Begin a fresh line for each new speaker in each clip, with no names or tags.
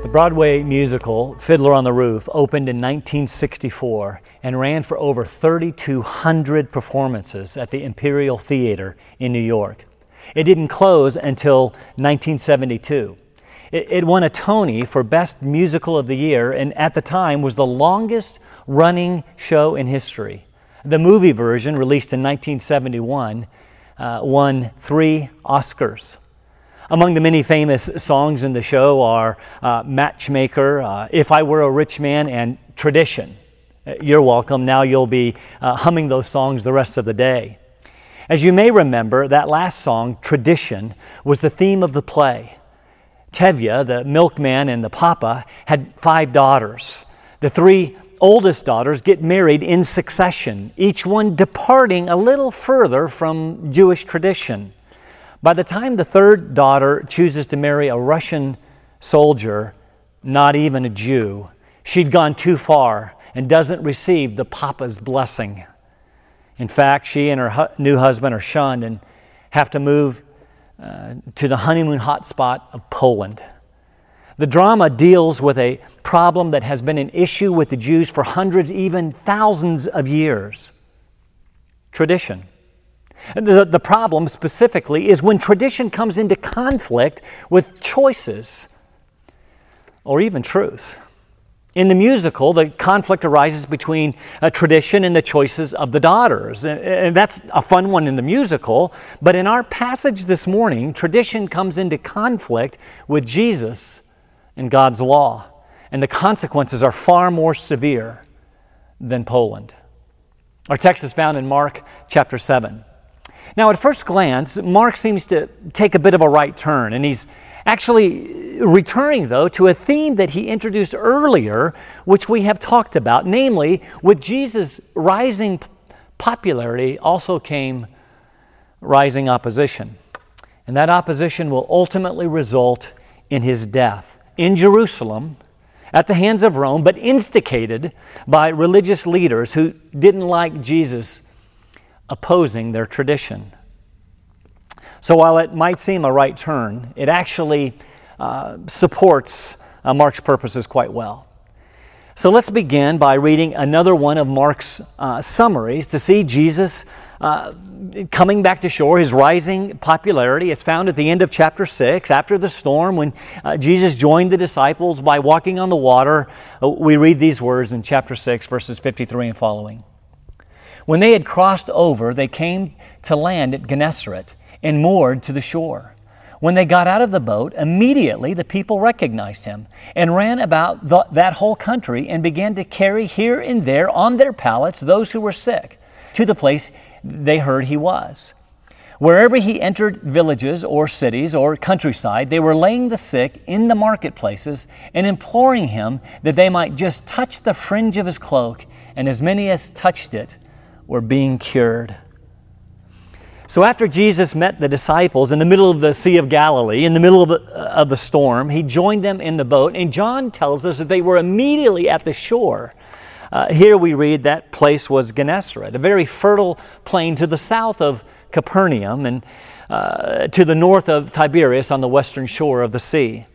The Broadway musical Fiddler on the Roof opened in 1964 and ran for over 3,200 performances at the Imperial Theater in New York. It didn't close until 1972. It, it, won a Tony for Best Musical of the Year and at the time was the longest running show in history. The movie version, released in 1971, uh, won three Oscars. Among the many famous songs in the show are uh, Matchmaker, uh, If I Were a Rich Man, and Tradition. Uh, you're welcome. Now you'll be uh, humming those songs the rest of the day. As you may remember, that last song, Tradition, was the theme of the play. Tevye, the milkman and the papa, had five daughters. The three oldest daughters get married in succession, each one departing a little further from Jewish tradition. By the time the third daughter chooses to marry a Russian soldier, not even a Jew, she'd gone too far and doesn't receive the papa's blessing. In fact, she and her hu- new husband are shunned and have to move uh, to the honeymoon hotspot of Poland. The drama deals with a problem that has been an issue with the Jews for hundreds, even thousands of years tradition. The, the problem specifically is when tradition comes into conflict with choices or even truth. In the musical, the conflict arises between a tradition and the choices of the daughters. And that's a fun one in the musical. But in our passage this morning, tradition comes into conflict with Jesus and God's law. And the consequences are far more severe than Poland. Our text is found in Mark chapter 7. Now, at first glance, Mark seems to take a bit of a right turn, and he's actually returning, though, to a theme that he introduced earlier, which we have talked about. Namely, with Jesus' rising popularity also came rising opposition. And that opposition will ultimately result in his death in Jerusalem at the hands of Rome, but instigated by religious leaders who didn't like Jesus opposing their tradition. So while it might seem a right turn, it actually uh, supports uh, Mark's purposes quite well. So let's begin by reading another one of Mark's uh, summaries to see Jesus uh, coming back to shore, his rising popularity. It's found at the end of chapter 6. After the storm, when uh, Jesus joined the disciples by walking on the water, uh, we read these words in chapter 6, verses 53 and following. When they had crossed over, they came to land at Gennesaret and moored to the shore. When they got out of the boat, immediately the people recognized him and ran about the, that whole country and began to carry here and there on their pallets those who were sick to the place they heard he was. Wherever he entered villages or cities or countryside, they were laying the sick in the marketplaces and imploring him that they might just touch the fringe of his cloak, and as many as touched it were being cured. So, after Jesus met the disciples in the middle of the Sea of Galilee, in the middle of the, uh, of the storm, he joined them in the boat, and John tells us that they were immediately at the shore. Uh, here we read that place was Gennesaret, a very fertile plain to the south of Capernaum and uh, to the north of Tiberias on the western shore of the sea.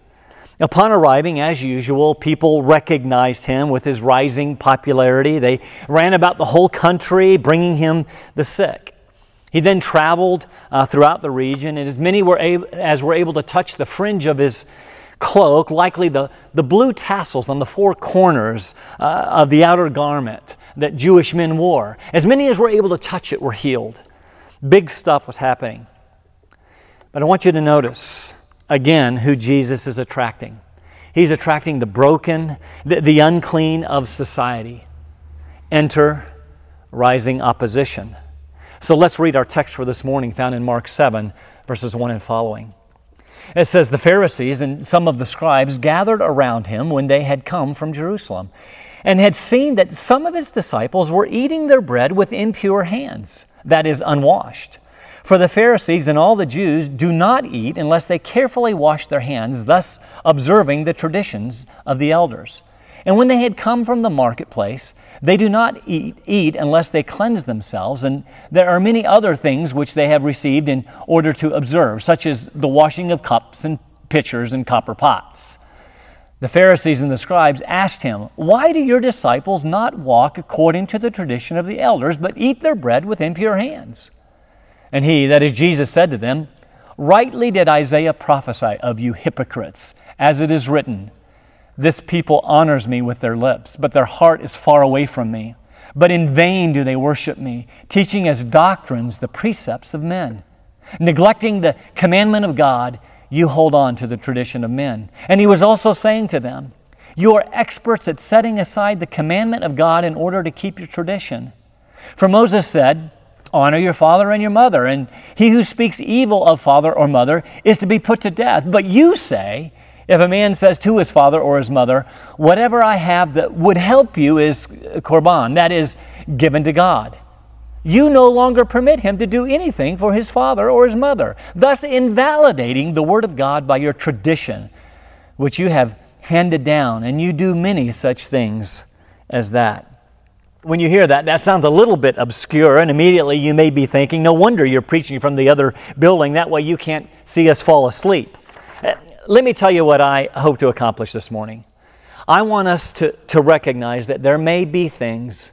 Upon arriving, as usual, people recognized him with his rising popularity. They ran about the whole country bringing him the sick. He then traveled uh, throughout the region, and as many were able, as were able to touch the fringe of his cloak, likely the, the blue tassels on the four corners uh, of the outer garment that Jewish men wore, as many as were able to touch it were healed. Big stuff was happening. But I want you to notice again who Jesus is attracting. He's attracting the broken, the, the unclean of society. Enter rising opposition. So let's read our text for this morning, found in Mark 7, verses 1 and following. It says, The Pharisees and some of the scribes gathered around him when they had come from Jerusalem and had seen that some of his disciples were eating their bread with impure hands, that is, unwashed. For the Pharisees and all the Jews do not eat unless they carefully wash their hands, thus observing the traditions of the elders. And when they had come from the marketplace, they do not eat, eat unless they cleanse themselves, and there are many other things which they have received in order to observe, such as the washing of cups and pitchers and copper pots. the Pharisees and the scribes asked him, Why do your disciples not walk according to the tradition of the elders, but eat their bread with impure hands? And he, that is Jesus, said to them, Rightly did Isaiah prophesy of you hypocrites, as it is written, This people honors me with their lips, but their heart is far away from me. But in vain do they worship me, teaching as doctrines the precepts of men. Neglecting the commandment of God, you hold on to the tradition of men. And he was also saying to them, You are experts at setting aside the commandment of God in order to keep your tradition. For Moses said, Honor your father and your mother, and he who speaks evil of father or mother is to be put to death. But you say, if a man says to his father or his mother, Whatever I have that would help you is korban, that is, given to God you no longer permit him to do anything for his father or his mother, thus invalidating the Word of God by your tradition, which you have handed down, and you do many such things as that. When you hear that, that sounds a little bit obscure, and immediately you may be thinking, no wonder you're preaching from the other building, that way you can't see us fall asleep. Uh, let me tell you what I hope to accomplish this morning. I want us to, to recognize that there may be things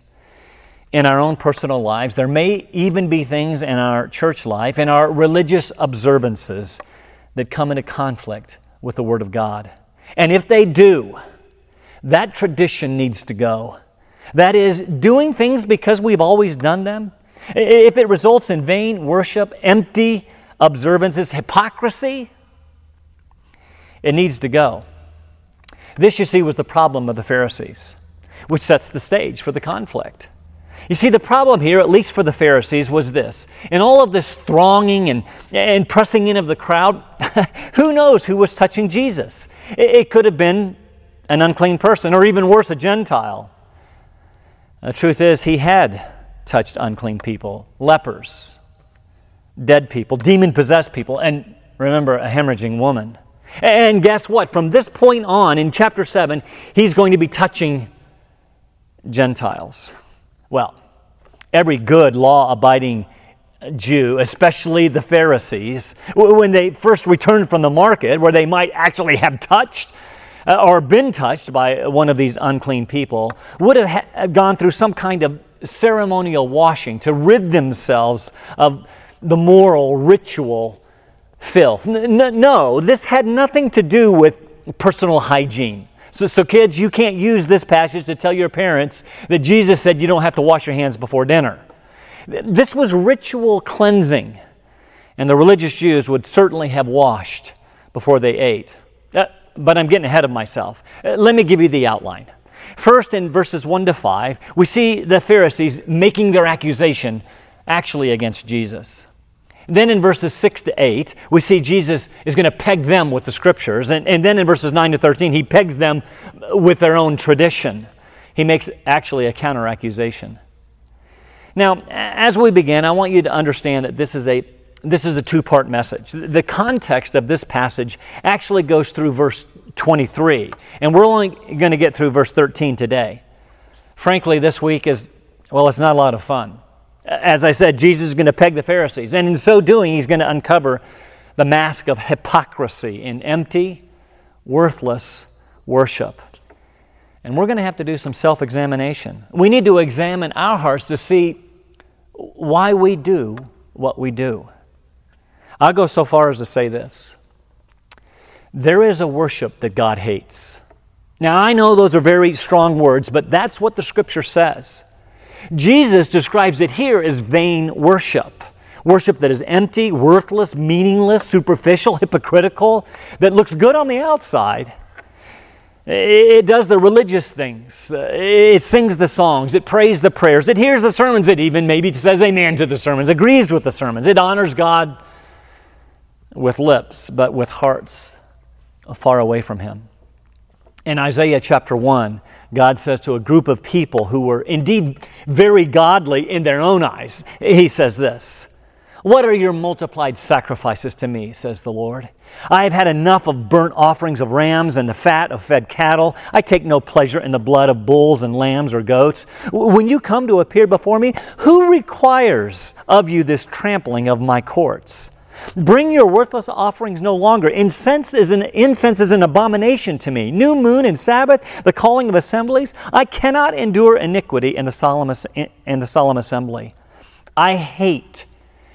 in our own personal lives. There may even be things in our church life, in our religious observances, that come into conflict with the Word of God. And if they do, that tradition needs to go. That is, doing things because we've always done them. If it results in vain worship, empty observances, hypocrisy, it needs to go. This, you see, was the problem of the Pharisees, which sets the stage for the conflict. You see, the problem here, at least for the Pharisees, was this. In all of this thronging and, and pressing in of the crowd, who knows who was touching Jesus? It, it could have been an unclean person, or even worse, a Gentile. The truth is, he had touched unclean people, lepers, dead people, demon possessed people, and remember, a hemorrhaging woman. And guess what? From this point on, in chapter 7, he's going to be touching Gentiles. Well, every good law abiding Jew, especially the Pharisees, when they first returned from the market, where they might actually have touched uh, Uh, or been touched by one of these unclean people, would have uh, gone through some kind of ceremonial washing to rid themselves of the moral ritual filth. No, this had nothing to do with personal hygiene. So, so, kids, you can't use this passage to tell your parents that Jesus said you don't have to wash your hands before dinner. This was ritual cleansing, and the religious Jews would certainly have washed before they ate. But I'm getting ahead of myself. Uh, let me give you the outline. First, in verses 1 to 5, we see the Pharisees making their accusation actually against Jesus. Then in verses 6 to 8, we see Jesus is going to peg them with the scriptures. And, and then in verses 9 to 13, he pegs them with their own tradition. He makes actually a counter accusation. Now, as we begin, I want you to understand that this is a this is a two part message. The context of this passage actually goes through verse 23, and we're only going to get through verse 13 today. Frankly, this week is, well, it's not a lot of fun as I said, Jesus is going to peg the Pharisees. And in so doing, he's going to uncover the mask of hypocrisy in empty, worthless worship. And we're going to have to do some self examination. We need to examine our hearts to see why we do what we do. I'll go so far as to say this there is a worship that God hates. Now, I know those are very strong words, but that's what the scripture says. Jesus describes it here as vain worship. Worship that is empty, worthless, meaningless, superficial, hypocritical, that looks good on the outside. It does the religious things. It sings the songs. It prays the prayers. It hears the sermons. It even maybe says amen to the sermons, agrees with the sermons. It honors God with lips, but with hearts far away from Him. In Isaiah chapter 1, God says to a group of people who were indeed very godly in their own eyes, He says this What are your multiplied sacrifices to me, says the Lord? I have had enough of burnt offerings of rams and the fat of fed cattle. I take no pleasure in the blood of bulls and lambs or goats. When you come to appear before me, who requires of you this trampling of my courts? Bring your worthless offerings no longer. Incense is an incense is an abomination to me. New moon and Sabbath, the calling of assemblies. I cannot endure iniquity in the solemn in the solemn assembly. I hate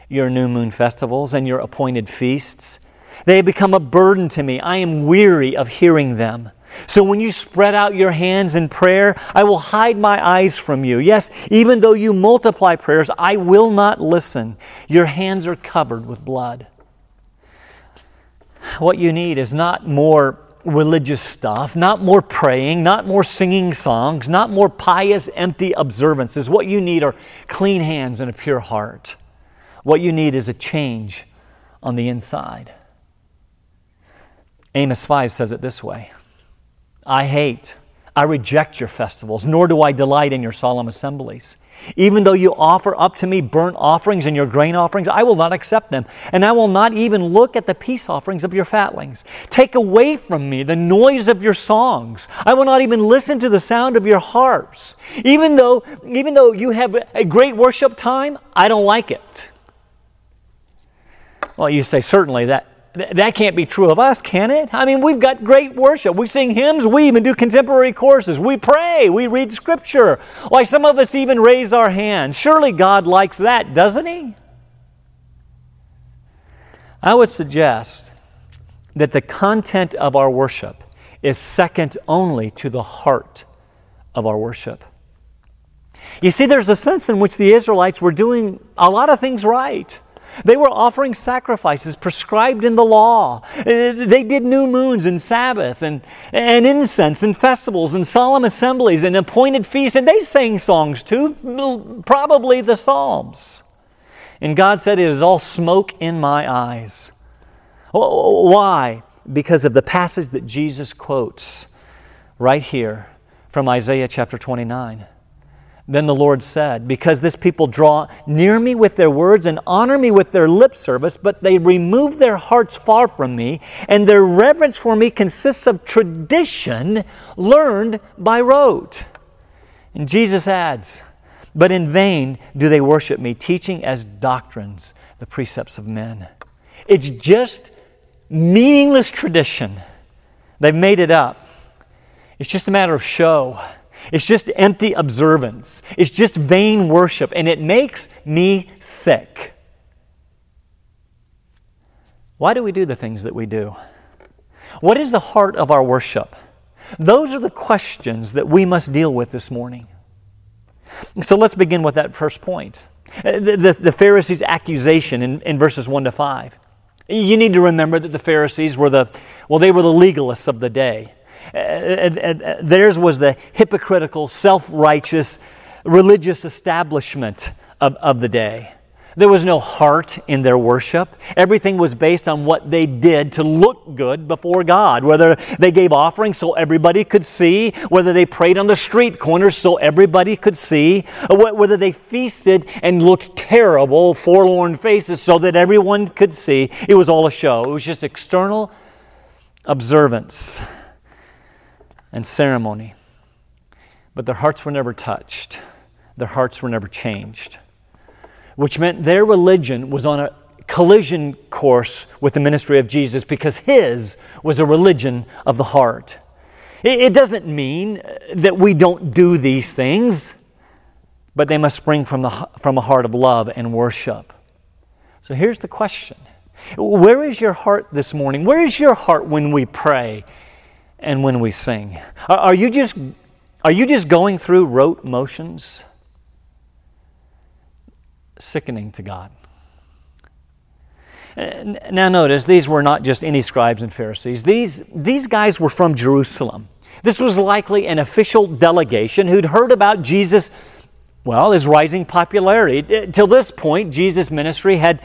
your new moon festivals and your appointed feasts. They have become a burden to me. I am weary of hearing them. So when you spread out your hands in prayer, I will hide my eyes from you. Yes, even though you multiply prayers, I will not listen. Your hands are covered with blood. What you need is not more religious stuff, not more praying, not more singing songs, not more pious, empty observances. What you need are clean hands and a pure heart. What you need is a change on the inside. Amos 5 says it this way I hate, I reject your festivals, nor do I delight in your solemn assemblies. Even though you offer up to me burnt offerings and your grain offerings, I will not accept them, and I will not even look at the peace offerings of your fatlings. Take away from me the noise of your songs. I will not even listen to the sound of your harps. Even though, even though you have a great worship time, I don't like it. Well, you say, certainly that that can't be true of us, can it? I mean, we've got great worship. We sing hymns. We even do contemporary courses. We pray. We read scripture. Why, some of us even raise our hands. Surely God likes that, doesn't He? I would suggest that the content of our worship is second only to the heart of our worship. You see, there's a sense in which the Israelites were doing a lot of things right. They were offering sacrifices prescribed in the law. Uh, they did new moons and Sabbath and, and incense and festivals and solemn assemblies and appointed feasts. And they sang songs too, probably the Psalms. And God said, It is all smoke in my eyes. Why? Because of the passage that Jesus quotes right here from Isaiah chapter 29. Then the Lord said, Because this people draw near me with their words and honor me with their lip service, but they remove their hearts far from me, and their reverence for me consists of tradition learned by rote. And Jesus adds, But in vain do they worship me, teaching as doctrines the precepts of men. It's just meaningless tradition. They've made it up. It's just a matter of show. It's just empty observance. It's just vain worship, and it makes me sick. Why do we do the things that we do? What is the heart of our worship? Those are the questions that we must deal with this morning. So let's begin with that first point the, the, the Pharisees' accusation in, in verses 1 to 5. You need to remember that the Pharisees were the, well, they were the legalists of the day. Uh, uh, theirs was the hypocritical, self righteous, religious establishment of, of the day. There was no heart in their worship. Everything was based on what they did to look good before God. Whether they gave offerings so everybody could see, whether they prayed on the street corners so everybody could see, whether they feasted and looked terrible, forlorn faces so that everyone could see. It was all a show. It was just external observance and ceremony. But their hearts were never touched, their hearts were never changed, which meant their religion was on a collision course with the ministry of Jesus because his was a religion of the heart. It doesn't mean uh, that we don't do these things, but they must spring from, the, from a heart of love and worship. So here's the question Where is your heart this morning? Where is your heart when we pray and when we sing? Are, you just, are you just going through rote motions? Sickening to God. Uh, now, notice, these were not just any scribes and Pharisees. These, these guys were from Jerusalem. This was likely an official delegation who'd heard about Jesus, well, his rising popularity. Till this point, Jesus' ministry had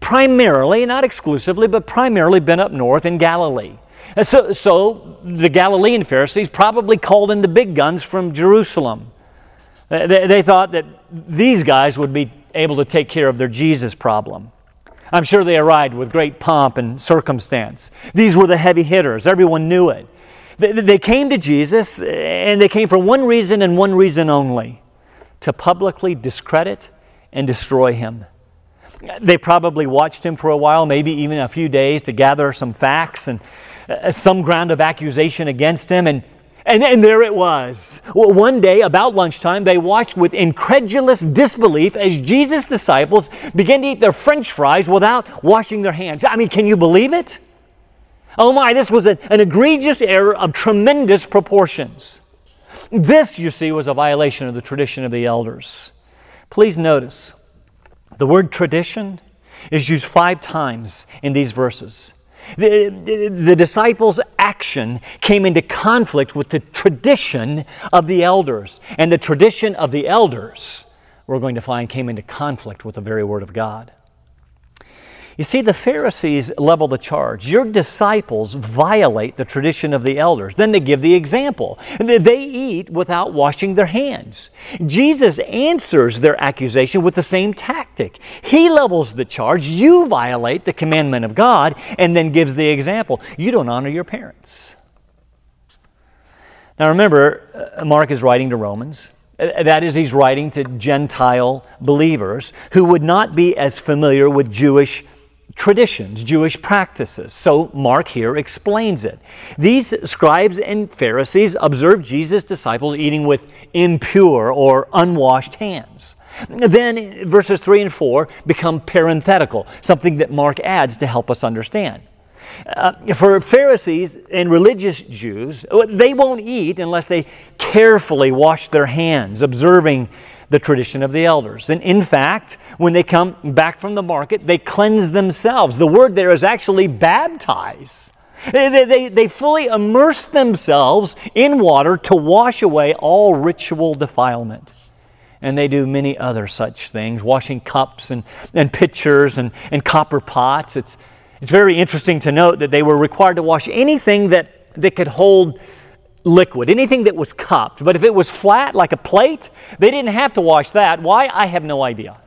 primarily, not exclusively, but primarily been up north in Galilee. Uh, so, so the Galilean Pharisees probably called in the big guns from Jerusalem. Uh, they, they thought that these guys would be able to take care of their Jesus problem. I'm sure they arrived with great pomp and circumstance. These were the heavy hitters, everyone knew it. They, they came to Jesus, uh, and they came for one reason and one reason only to publicly discredit and destroy him. They probably watched him for a while, maybe even a few days, to gather some facts and uh, some ground of accusation against him. And, and, and there it was. Well, one day, about lunchtime, they watched with incredulous disbelief as Jesus' disciples began to eat their french fries without washing their hands. I mean, can you believe it? Oh my, this was a, an egregious error of tremendous proportions. This, you see, was a violation of the tradition of the elders. Please notice the word tradition is used five times in these verses. The, the, disciples' action came into conflict with the tradition of the elders. And the tradition of the elders, we're going to find, came into conflict with the very Word of God. You see, the Pharisees level the charge. Your disciples violate the tradition of the elders. Then they give the example. They eat without washing their hands. Jesus answers their accusation with the same tactic. He levels the charge. You violate the commandment of God, and then gives the example. You don't honor your parents. Now remember, uh, Mark is writing to Romans. Uh, that is, he's writing to Gentile believers who would not be as familiar with Jewish traditions, Jewish practices. So Mark here explains it. These scribes and Pharisees observed Jesus' disciples eating with impure or unwashed hands. Then verses 3 and 4 become parenthetical, something that Mark adds to help us understand. Uh, for Pharisees and religious Jews, they won't eat unless they carefully wash their hands, observing the tradition of the elders. And in fact, when they come back from the market, they cleanse themselves. The word there is actually baptize. They, they, they fully immerse themselves in water to wash away all ritual defilement. And they do many other such things, washing cups and, and pitchers and, and copper pots. It's, it's very interesting to note that they were required to wash anything that, that could hold liquid, anything that was cupped. But if it was flat like a plate, they didn't have to wash that. Why? I have no idea.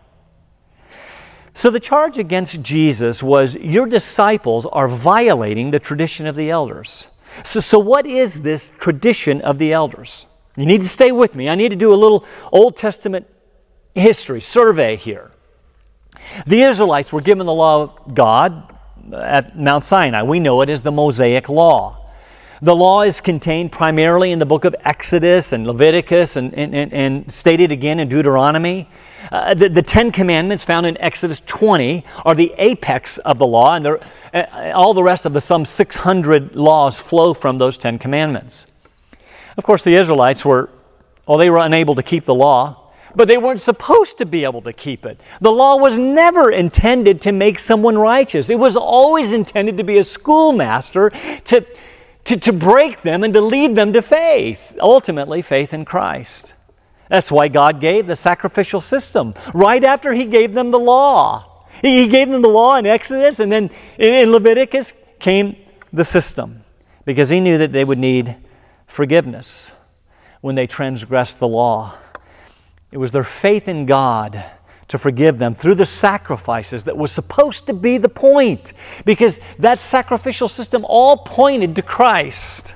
So the charge against Jesus was your disciples are violating the tradition of the elders. So, so what is this tradition of the elders? You need to stay with me. I need to do a little Old Testament history survey here. The Israelites were given the law of God at Mount Sinai. We know it as the Mosaic Law. The law is contained primarily in the book of Exodus and Leviticus and, and, and, and stated again in Deuteronomy. Uh, the, the, Ten Commandments found in Exodus 20 are the apex of the law, and uh, all the rest of the some 600 laws flow from those Ten Commandments. Of course, the Israelites were, well, they were unable to keep the law, but they weren't supposed to be able to keep it. The law was never intended to make someone righteous, it was always intended to be a schoolmaster to to, to break them and to lead them to faith, ultimately, faith in Christ. That's why God gave the sacrificial system right after He gave them the law. He gave them the law in Exodus, and then in Leviticus came the system because He knew that they would need forgiveness when they transgressed the law. It was their faith in God to forgive them through the sacrifices that was supposed to be the point because that sacrificial system all pointed to Christ.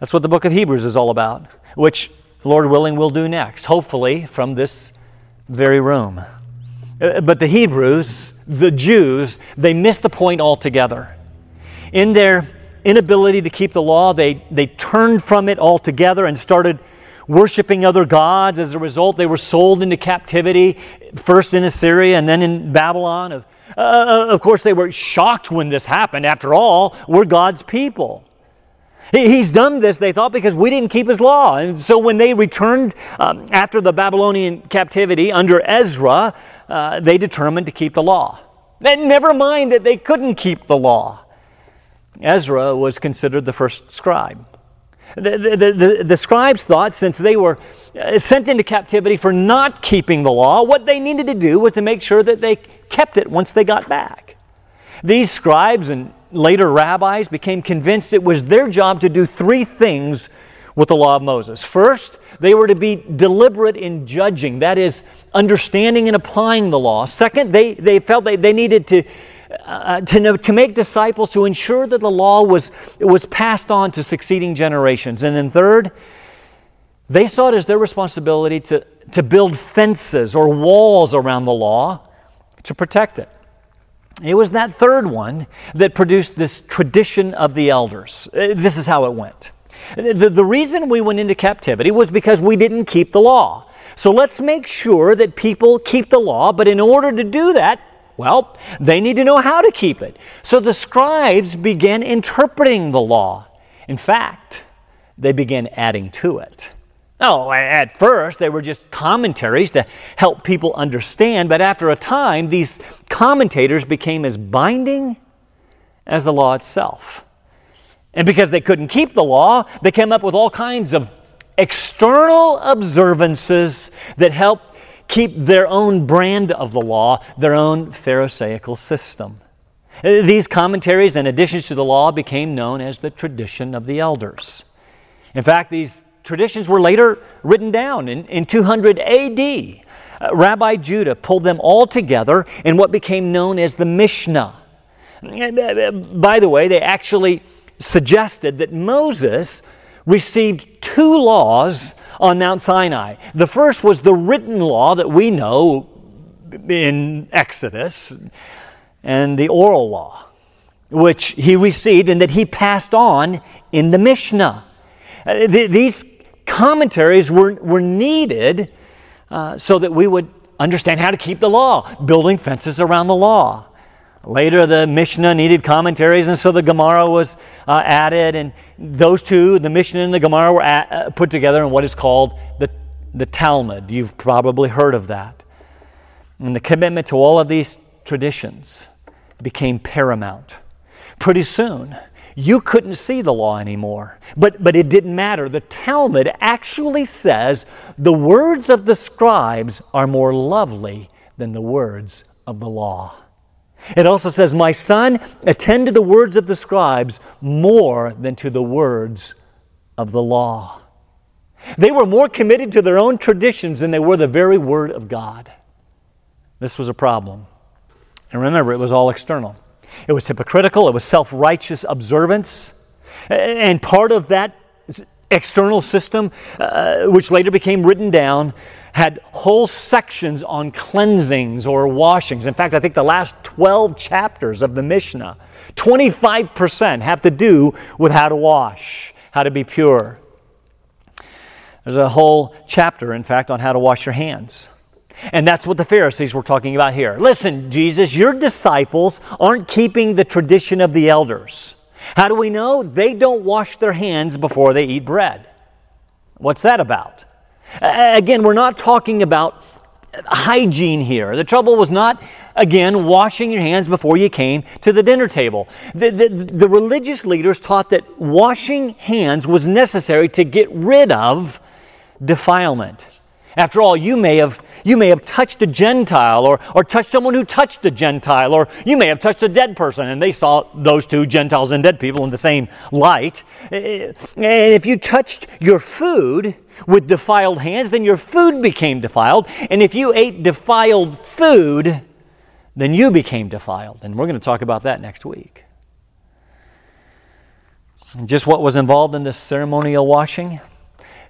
That's what the book of Hebrews is all about, which, Lord willing, we'll do next, hopefully from this very room. Uh, but the Hebrews, the Jews, they missed the point altogether. In their inability to keep the law, they, they turned from it altogether and started worshiping other gods. As a result, they were sold into captivity, first in Assyria and then in Babylon. Of, uh, of course, they were shocked when this happened. After all, we're God's people. He's done this, they thought, because we didn't keep his law. And so when they returned um, after the Babylonian captivity under Ezra, uh, they determined to keep the law. And never mind that they couldn't keep the law. Ezra was considered the first scribe. The, the, the, the, scribes thought since they were uh, sent into captivity for not keeping the law, what they needed to do was to make sure that they kept it once they got back. These scribes and later rabbis became convinced it was their job to do three things with the law of Moses. First, they were to be deliberate in judging, that is, understanding and applying the law. Second, they, they felt they, they needed to uh, to, know, to make disciples to ensure that the law was, was passed on to succeeding generations. And then, third, they saw it as their responsibility to, to build fences or walls around the law to protect it. It was that third one that produced this tradition of the elders. Uh, this is how it went. The, the reason we went into captivity was because we didn't keep the law. So let's make sure that people keep the law, but in order to do that, well, they need to know how to keep it. So the scribes began interpreting the law. In fact, they began adding to it. No, at first they were just commentaries to help people understand, but after a time, these commentators became as binding as the law itself. And because they couldn't keep the law, they came up with all kinds of external observances that helped keep their own brand of the law, their own Pharisaical system. Uh, these commentaries and additions to the law became known as the tradition of the elders. In fact, these traditions were later written down in, in 200 AD. Uh, Rabbi Judah pulled them all together in what became known as the Mishnah. Uh, uh, by the way, they actually suggested that Moses received two laws on Mount Sinai. The first was the written law that we know in Exodus, and the oral law, which he received and that he passed on in the Mishnah. Uh, these commentaries were, were needed uh, so that we would understand how to keep the law, building fences around the law. Later, the Mishnah needed commentaries, and so the Gemara was uh, added, and those two, the Mishnah and the Gemara, were at, uh, put together in what is called the, the Talmud. You've probably heard of that. And the commitment to all of these traditions became paramount. Pretty soon, you couldn't see the law anymore. But, but it didn't matter. The Talmud actually says the words of the scribes are more lovely than the words of the law. It also says, My son, attend to the words of the scribes more than to the words of the law. They were more committed to their own traditions than they were the very word of God. This was a problem. And remember, it was all external. It was hypocritical, it was self righteous observance. And part of that external system, uh, which later became written down, had whole sections on cleansings or washings. In fact, I think the last 12 chapters of the Mishnah, 25% have to do with how to wash, how to be pure. There's a whole chapter, in fact, on how to wash your hands. And that's what the Pharisees were talking about here. Listen, Jesus, your disciples aren't keeping the tradition of the elders. How do we know? They don't wash their hands before they eat bread. What's that about? Again, we're not talking about hygiene here. The trouble was not, again, washing your hands before you came to the dinner table. The, the, the, religious leaders taught that washing hands was necessary to get rid of defilement. After all, you may have, you may have touched a Gentile or, or touched someone who touched a Gentile, or you may have touched a dead person, and they saw those two Gentiles and dead people in the same light. Eh, eh, and if you touched your food with defiled hands, then your food became defiled. And if you ate defiled food, then you became defiled. And we're going to talk about that next week. And just what was involved in this ceremonial washing?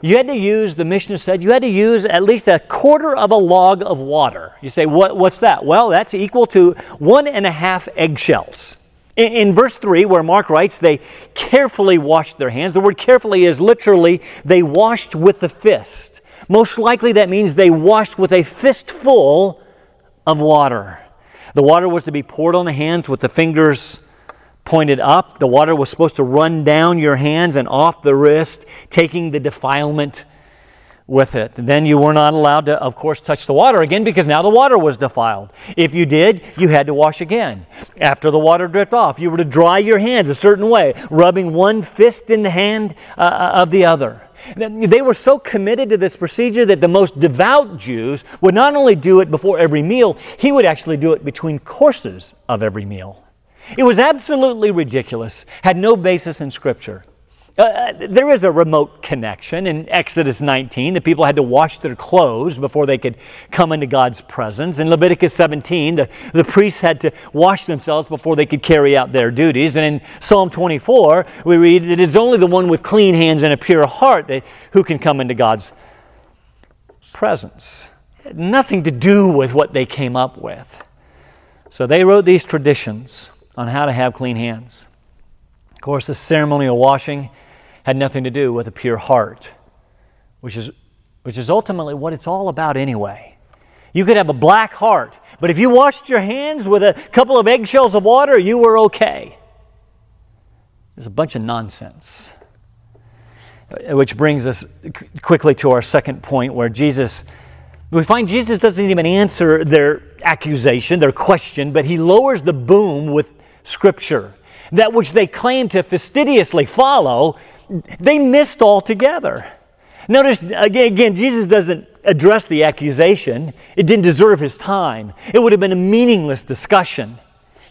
You had to use, the Mishnah said, you had to use at least a quarter of a log of water. You say, what, what's that? Well, that's equal to one and a half eggshells. In, in verse 3, where Mark writes, they carefully washed their hands, the word carefully is literally they washed with the fist. Most likely that means they washed with a fistful of water. The water was to be poured on the hands with the fingers pointed up. The water was supposed to run down your hands and off the wrist, taking the defilement with it. Then you were not allowed to, of course, touch the water again because now the water was defiled. If you did, you had to wash again. After the water dripped off, you were to dry your hands a certain way, rubbing one fist in the hand uh, uh of the other. They were so committed to this procedure that the most devout Jews would not only do it before every meal, he would actually do it between courses of every meal. It was absolutely ridiculous, had no basis in Scripture. Uh, uh, there is a remote connection in Exodus 19. The people had to wash their clothes before they could come into God's presence. In Leviticus 17, the, the priests had to wash themselves before they could carry out their duties. And in Psalm 24, we read that it's only the one with clean hands and a pure heart that, who can come into God's presence. Nothing to do with what they came up with. So they wrote these traditions on how to have clean hands. Of course, the ceremonial washing had nothing to do with a pure heart, which is, which is ultimately what it's all about anyway. You could have a black heart, but if you washed your hands with a couple of eggshells of water, you were okay. There's a bunch of nonsense. Which brings us quickly to our second point where Jesus, we find Jesus doesn't even answer their accusation, their question, but he lowers the boom with Scripture. That which they claim to fastidiously follow, they missed altogether. Notice, again, again, Jesus doesn't address the accusation. It didn't deserve his time. It would have been a meaningless discussion.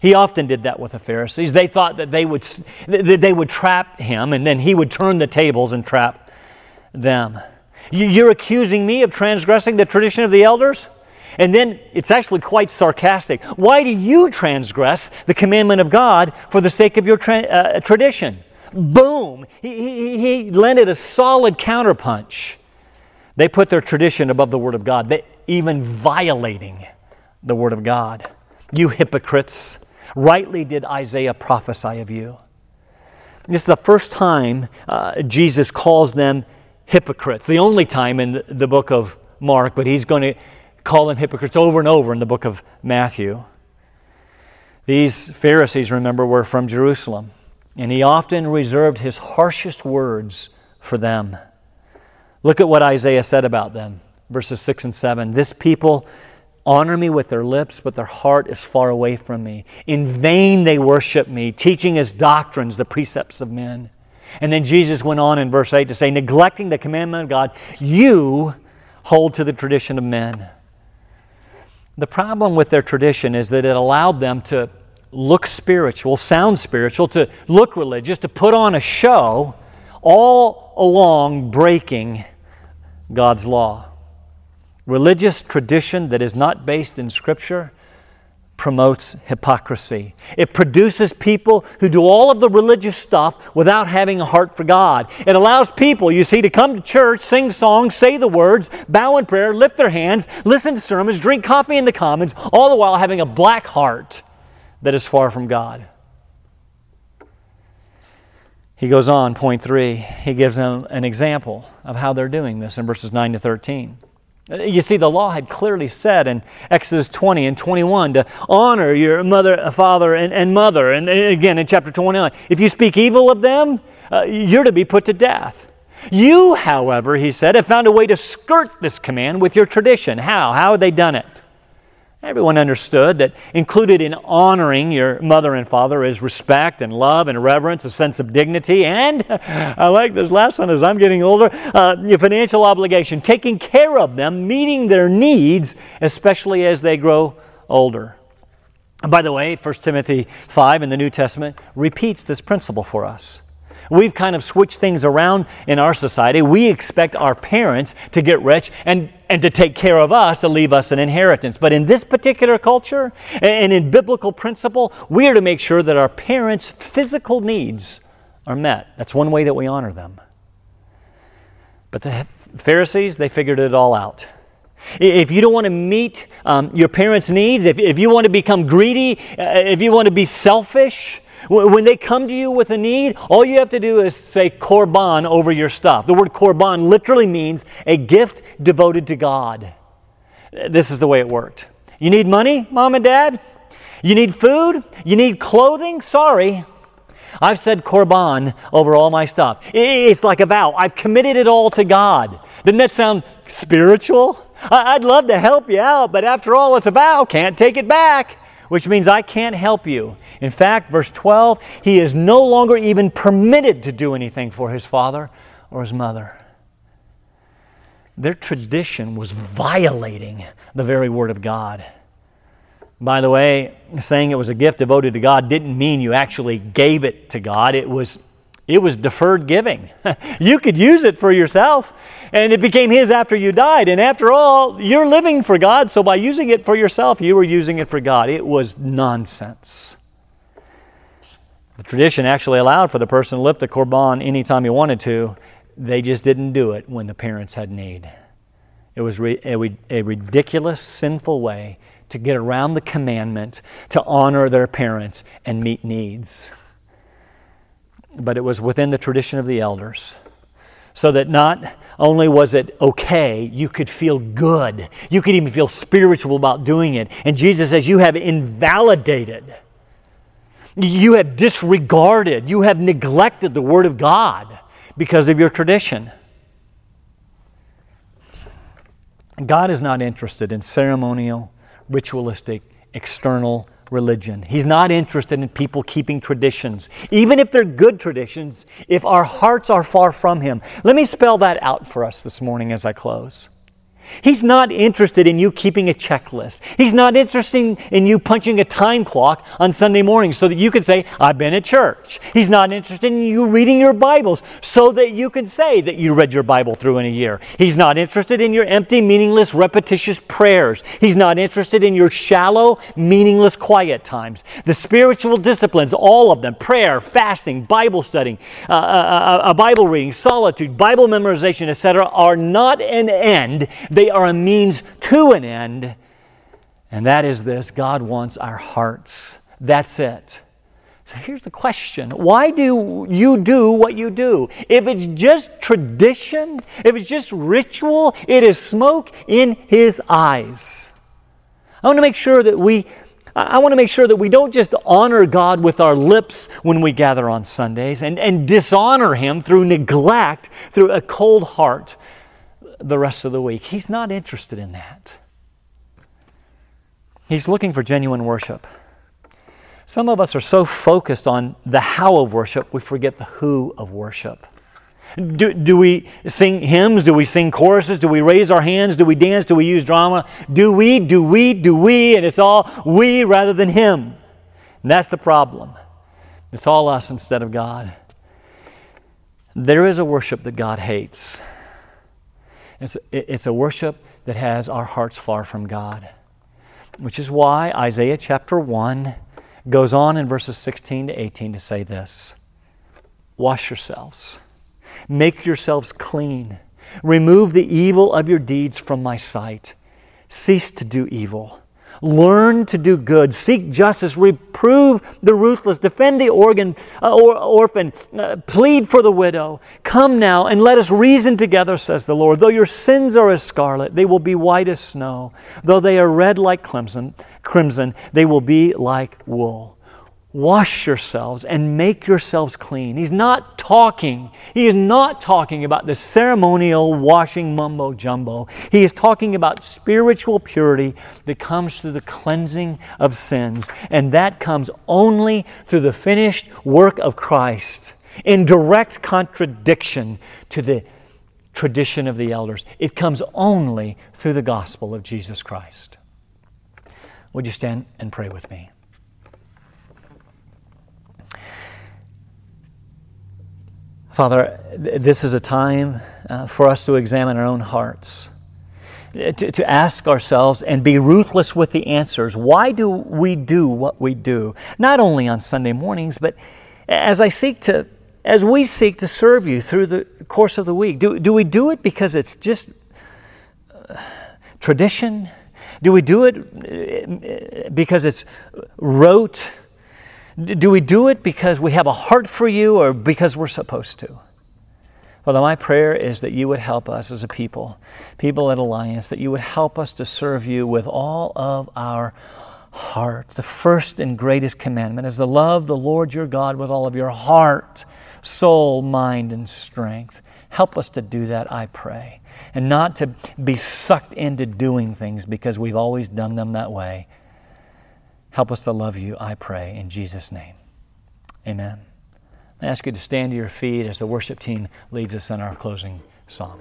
He often did that with the Pharisees. They thought that they would, that they would trap him, and then he would turn the tables and trap them. You're accusing me of transgressing the tradition of the elders? And then it's actually quite sarcastic. Why do you transgress the commandment of God for the sake of your tra- uh, tradition? Boom! He, he, he landed a solid counterpunch. They put their tradition above the Word of God, they, even violating the Word of God. You hypocrites, rightly did Isaiah prophesy of you. This is the first time uh, Jesus calls them hypocrites, the only time in the book of Mark, but he's going to call them hypocrites over and over in the book of Matthew. These Pharisees, remember, were from Jerusalem, and he often reserved his harshest words for them. Look at what Isaiah said about them, verses 6 and 7. This people honor me with their lips, but their heart is far away from me. In vain they worship me, teaching as doctrines the precepts of men. And then Jesus went on in verse 8 to say, neglecting the commandment of God, you hold to the tradition of men. The problem with their tradition is that it allowed them to look spiritual, sound spiritual, to look religious, to put on a show, all along breaking God's law. Religious tradition that is not based in Scripture promotes hypocrisy. It produces people who do all of the religious stuff without having a heart for God. It allows people, you see, to come to church, sing songs, say the words, bow in prayer, lift their hands, listen to sermons, drink coffee in the commons, all the while having a black heart that is far from God. He goes on, point three, he gives them an example of how they're doing this in verses 9 to 13. You see, the law had clearly said in Exodus 20 and 21 to honor your mother, father, and, and mother. And again in chapter 29, if you speak evil of them, uh, you're to be put to death. You, however, he said, have found a way to skirt this command with your tradition. How? How have they done it? Everyone understood that included in honoring your mother and father is respect and love and reverence, a sense of dignity, and I like this last one as I'm getting older uh, your financial obligation, taking care of them, meeting their needs, especially as they grow older. by the way, 1 Timothy 5 in the New Testament repeats this principle for us. We've kind of switched things around in our society. We expect our parents to get rich and, and to take care of us, to leave us an inheritance. But in this particular culture and in biblical principle, we are to make sure that our parents' physical needs are met. That's one way that we honor them. But the Pharisees, they figured it all out. If you don't want to meet um, your parents' needs, if, if you want to become greedy, uh, if you want to be selfish, when they come to you with a need, all you have to do is say korban over your stuff. The word korban literally means a gift devoted to God. This is the way it worked. You need money, mom and dad? You need food? You need clothing? Sorry. I've said korban over all my stuff. It's like a vow. I've committed it all to God. Doesn't that sound spiritual? I'd love to help you out, but after all, it's a vow. Can't take it back which means I can't help you. In fact, verse 12, he is no longer even permitted to do anything for his father or his mother. Their tradition was violating the very word of God. By the way, saying it was a gift devoted to God didn't mean you actually gave it to God. It was it was deferred giving. you could use it for yourself, and it became His after you died. And after all, you're living for God, so by using it for yourself, you were using it for God. It was nonsense. The tradition actually allowed for the person to lift the korban anytime he wanted to. They just didn't do it when the parents had need. It was a, a ridiculous, sinful way to get around the commandment to honor their parents and meet needs. But it was within the tradition of the elders. So that not only was it okay, you could feel good. You could even feel spiritual about doing it. And Jesus says, You have invalidated, you have disregarded, you have neglected the Word of God because of your tradition. God is not interested in ceremonial, ritualistic, external religion. He's not interested in people keeping traditions, even if they're good traditions, if our hearts are far from Him. Let me spell that out for us this morning as I close. He's not interested in you keeping a checklist. He's not interested in you punching a time clock on Sunday morning so that you can say, I've been at church. He's not interested in you reading your Bibles so that you can say that you read your Bible through in a year. He's not interested in your empty, meaningless, repetitious prayers. He's not interested in your shallow, meaningless quiet times. The spiritual disciplines, all of them prayer, fasting, Bible studying, uh, uh, uh, uh Bible reading, solitude, Bible memorization, etc., are not an end they are a means to an end, and that is this God wants our hearts. That's it. So here's the question Why do you do what you do? If it's just tradition, if it's just ritual, it is smoke in His eyes. I want to make sure that we. I want to make sure that we don't just honor God with our lips when we gather on Sundays and, and dishonor Him through neglect, through a cold heart the rest of the week. He's not interested in that. He's looking for genuine worship. Some of us are so focused on the how of worship, we forget the who of worship. Do, do we sing hymns? Do we sing choruses? Do we raise our hands? Do we dance? Do we use drama? Do we, do we, do we? And it's all we rather than him. And that's the problem. It's all us instead of God. There is a worship that God hates. It's, it's a worship that has our hearts far from God, which is why Isaiah chapter 1 goes on in verses 16 to 18 to say this. Wash yourselves, make yourselves clean, remove the evil of your deeds from my sight, cease to do evil. Learn to do good, seek justice, reprove the ruthless, defend the organ, uh, or, orphan, uh, plead for the widow. Come now and let us reason together, says the Lord. Though your sins are as scarlet, they will be white as snow. Though they are red like crimson, crimson, they will be like wool wash yourselves and make yourselves clean. He's not talking, he is not talking about the ceremonial washing mumbo jumbo. He is talking about spiritual purity that comes through the cleansing of sins, and that comes only through the finished work of Christ in direct contradiction to the tradition of the elders. It comes only through the gospel of Jesus Christ. Would you stand and pray with me? Father, this is a time uh, for us to examine our own hearts, to, to ask ourselves and be ruthless with the answers. Why do we do what we do? Not only on Sunday mornings, but as I seek to, as we seek to serve you through the course of the week. Do, do we do it because it's just uh, tradition? Do we do it uh, because it's rote? Do we do it because we have a heart for you or because we're supposed to? Father, my prayer is that you would help us as a people, people at Alliance, that you would help us to serve you with all of our heart. The first and greatest commandment is to love the Lord your God with all of your heart, soul, mind, and strength. Help us to do that, I pray, and not to be sucked into doing things because we've always done them that way. Help us to love you, I pray, in Jesus' name. Amen. I ask you to stand to your feet as the worship team leads us in our closing song.